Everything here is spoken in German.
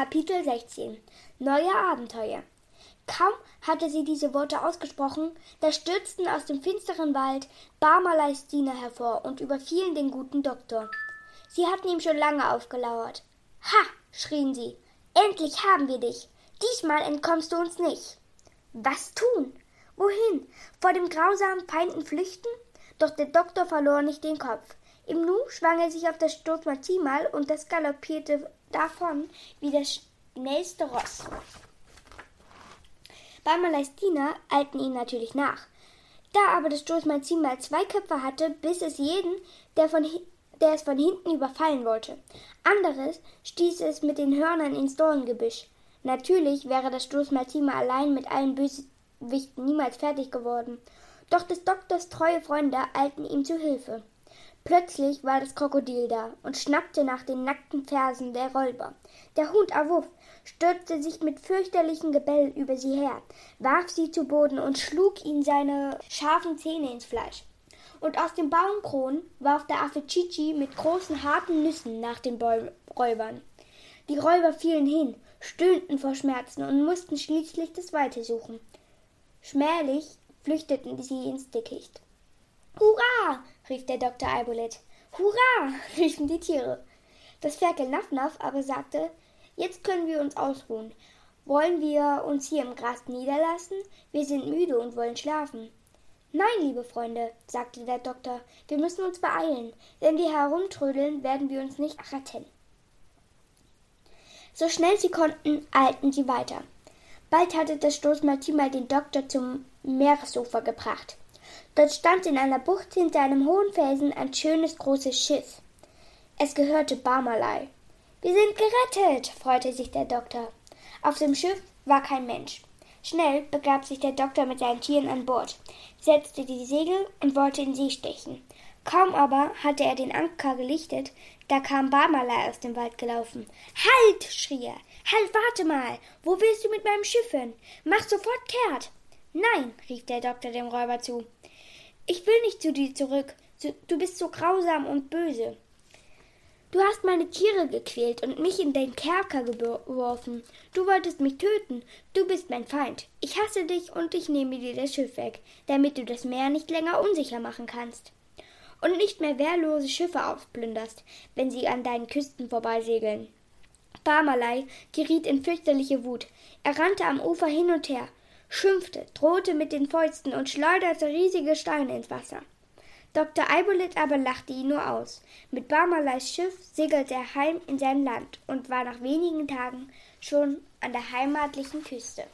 Kapitel 16 Neue Abenteuer Kaum hatte sie diese Worte ausgesprochen, da stürzten aus dem finsteren Wald Barmaleis Diener hervor und überfielen den guten Doktor. Sie hatten ihm schon lange aufgelauert. Ha! schrien sie. Endlich haben wir dich. Diesmal entkommst du uns nicht. Was tun? Wohin? Vor dem grausamen Feinden flüchten? Doch der Doktor verlor nicht den Kopf. Im Nu schwang er sich auf das Stoßmaximal und das galoppierte davon wie das schnellste Ross. Barmaleis Diener eilten ihm natürlich nach. Da aber das Stoßmaximal zwei Köpfe hatte, biss es jeden, der, von, der es von hinten überfallen wollte. Anderes stieß es mit den Hörnern ins Dorngebüsch. Natürlich wäre das Stoßmaximal allein mit allen Bösewichten niemals fertig geworden. Doch des Doktors treue Freunde eilten ihm zu Hilfe. Plötzlich war das Krokodil da und schnappte nach den nackten Fersen der Räuber. Der Hund Awuff stürzte sich mit fürchterlichem Gebell über sie her, warf sie zu Boden und schlug ihnen seine scharfen Zähne ins Fleisch. Und aus dem Baumkron warf der Affe Chichi mit großen harten Nüssen nach den Bäu Räubern. Die Räuber fielen hin, stöhnten vor Schmerzen und mussten schließlich das Weite suchen. Schmählich flüchteten sie ins Dickicht. Hurra! Rief der Doktor Albolet. Hurra! riefen die Tiere. Das Ferkel Naffnaff aber sagte, jetzt können wir uns ausruhen. Wollen wir uns hier im Gras niederlassen? Wir sind müde und wollen schlafen. Nein, liebe Freunde, sagte der Doktor, wir müssen uns beeilen. Wenn wir herumtrödeln, werden wir uns nicht retten. So schnell sie konnten, eilten sie weiter. Bald hatte das Stoßmaltimal den Doktor zum Meeresufer gebracht. Dort stand in einer Bucht hinter einem hohen Felsen ein schönes großes Schiff. Es gehörte Barmalei. Wir sind gerettet, freute sich der Doktor. Auf dem Schiff war kein Mensch. Schnell begab sich der Doktor mit seinen Tieren an Bord, setzte die Segel und wollte in See stechen. Kaum aber hatte er den Anker gelichtet, da kam Barmalei aus dem Wald gelaufen. Halt! schrie er. Halt, warte mal! Wo willst du mit meinem Schiff hin? Mach sofort kehrt! Nein, rief der Doktor dem Räuber zu. Ich will nicht zu dir zurück. Du bist so grausam und böse. Du hast meine Tiere gequält und mich in den Kerker geworfen. Du wolltest mich töten. Du bist mein Feind. Ich hasse dich und ich nehme dir das Schiff weg, damit du das Meer nicht länger unsicher machen kannst. Und nicht mehr wehrlose Schiffe aufplünderst, wenn sie an deinen Küsten vorbeisegeln. Barmalei geriet in fürchterliche Wut. Er rannte am Ufer hin und her, schimpfte, drohte mit den Fäusten und schleuderte riesige Steine ins Wasser. Dr. Eibolit aber lachte ihn nur aus. Mit Barmaleis Schiff segelte er heim in sein Land und war nach wenigen Tagen schon an der heimatlichen Küste.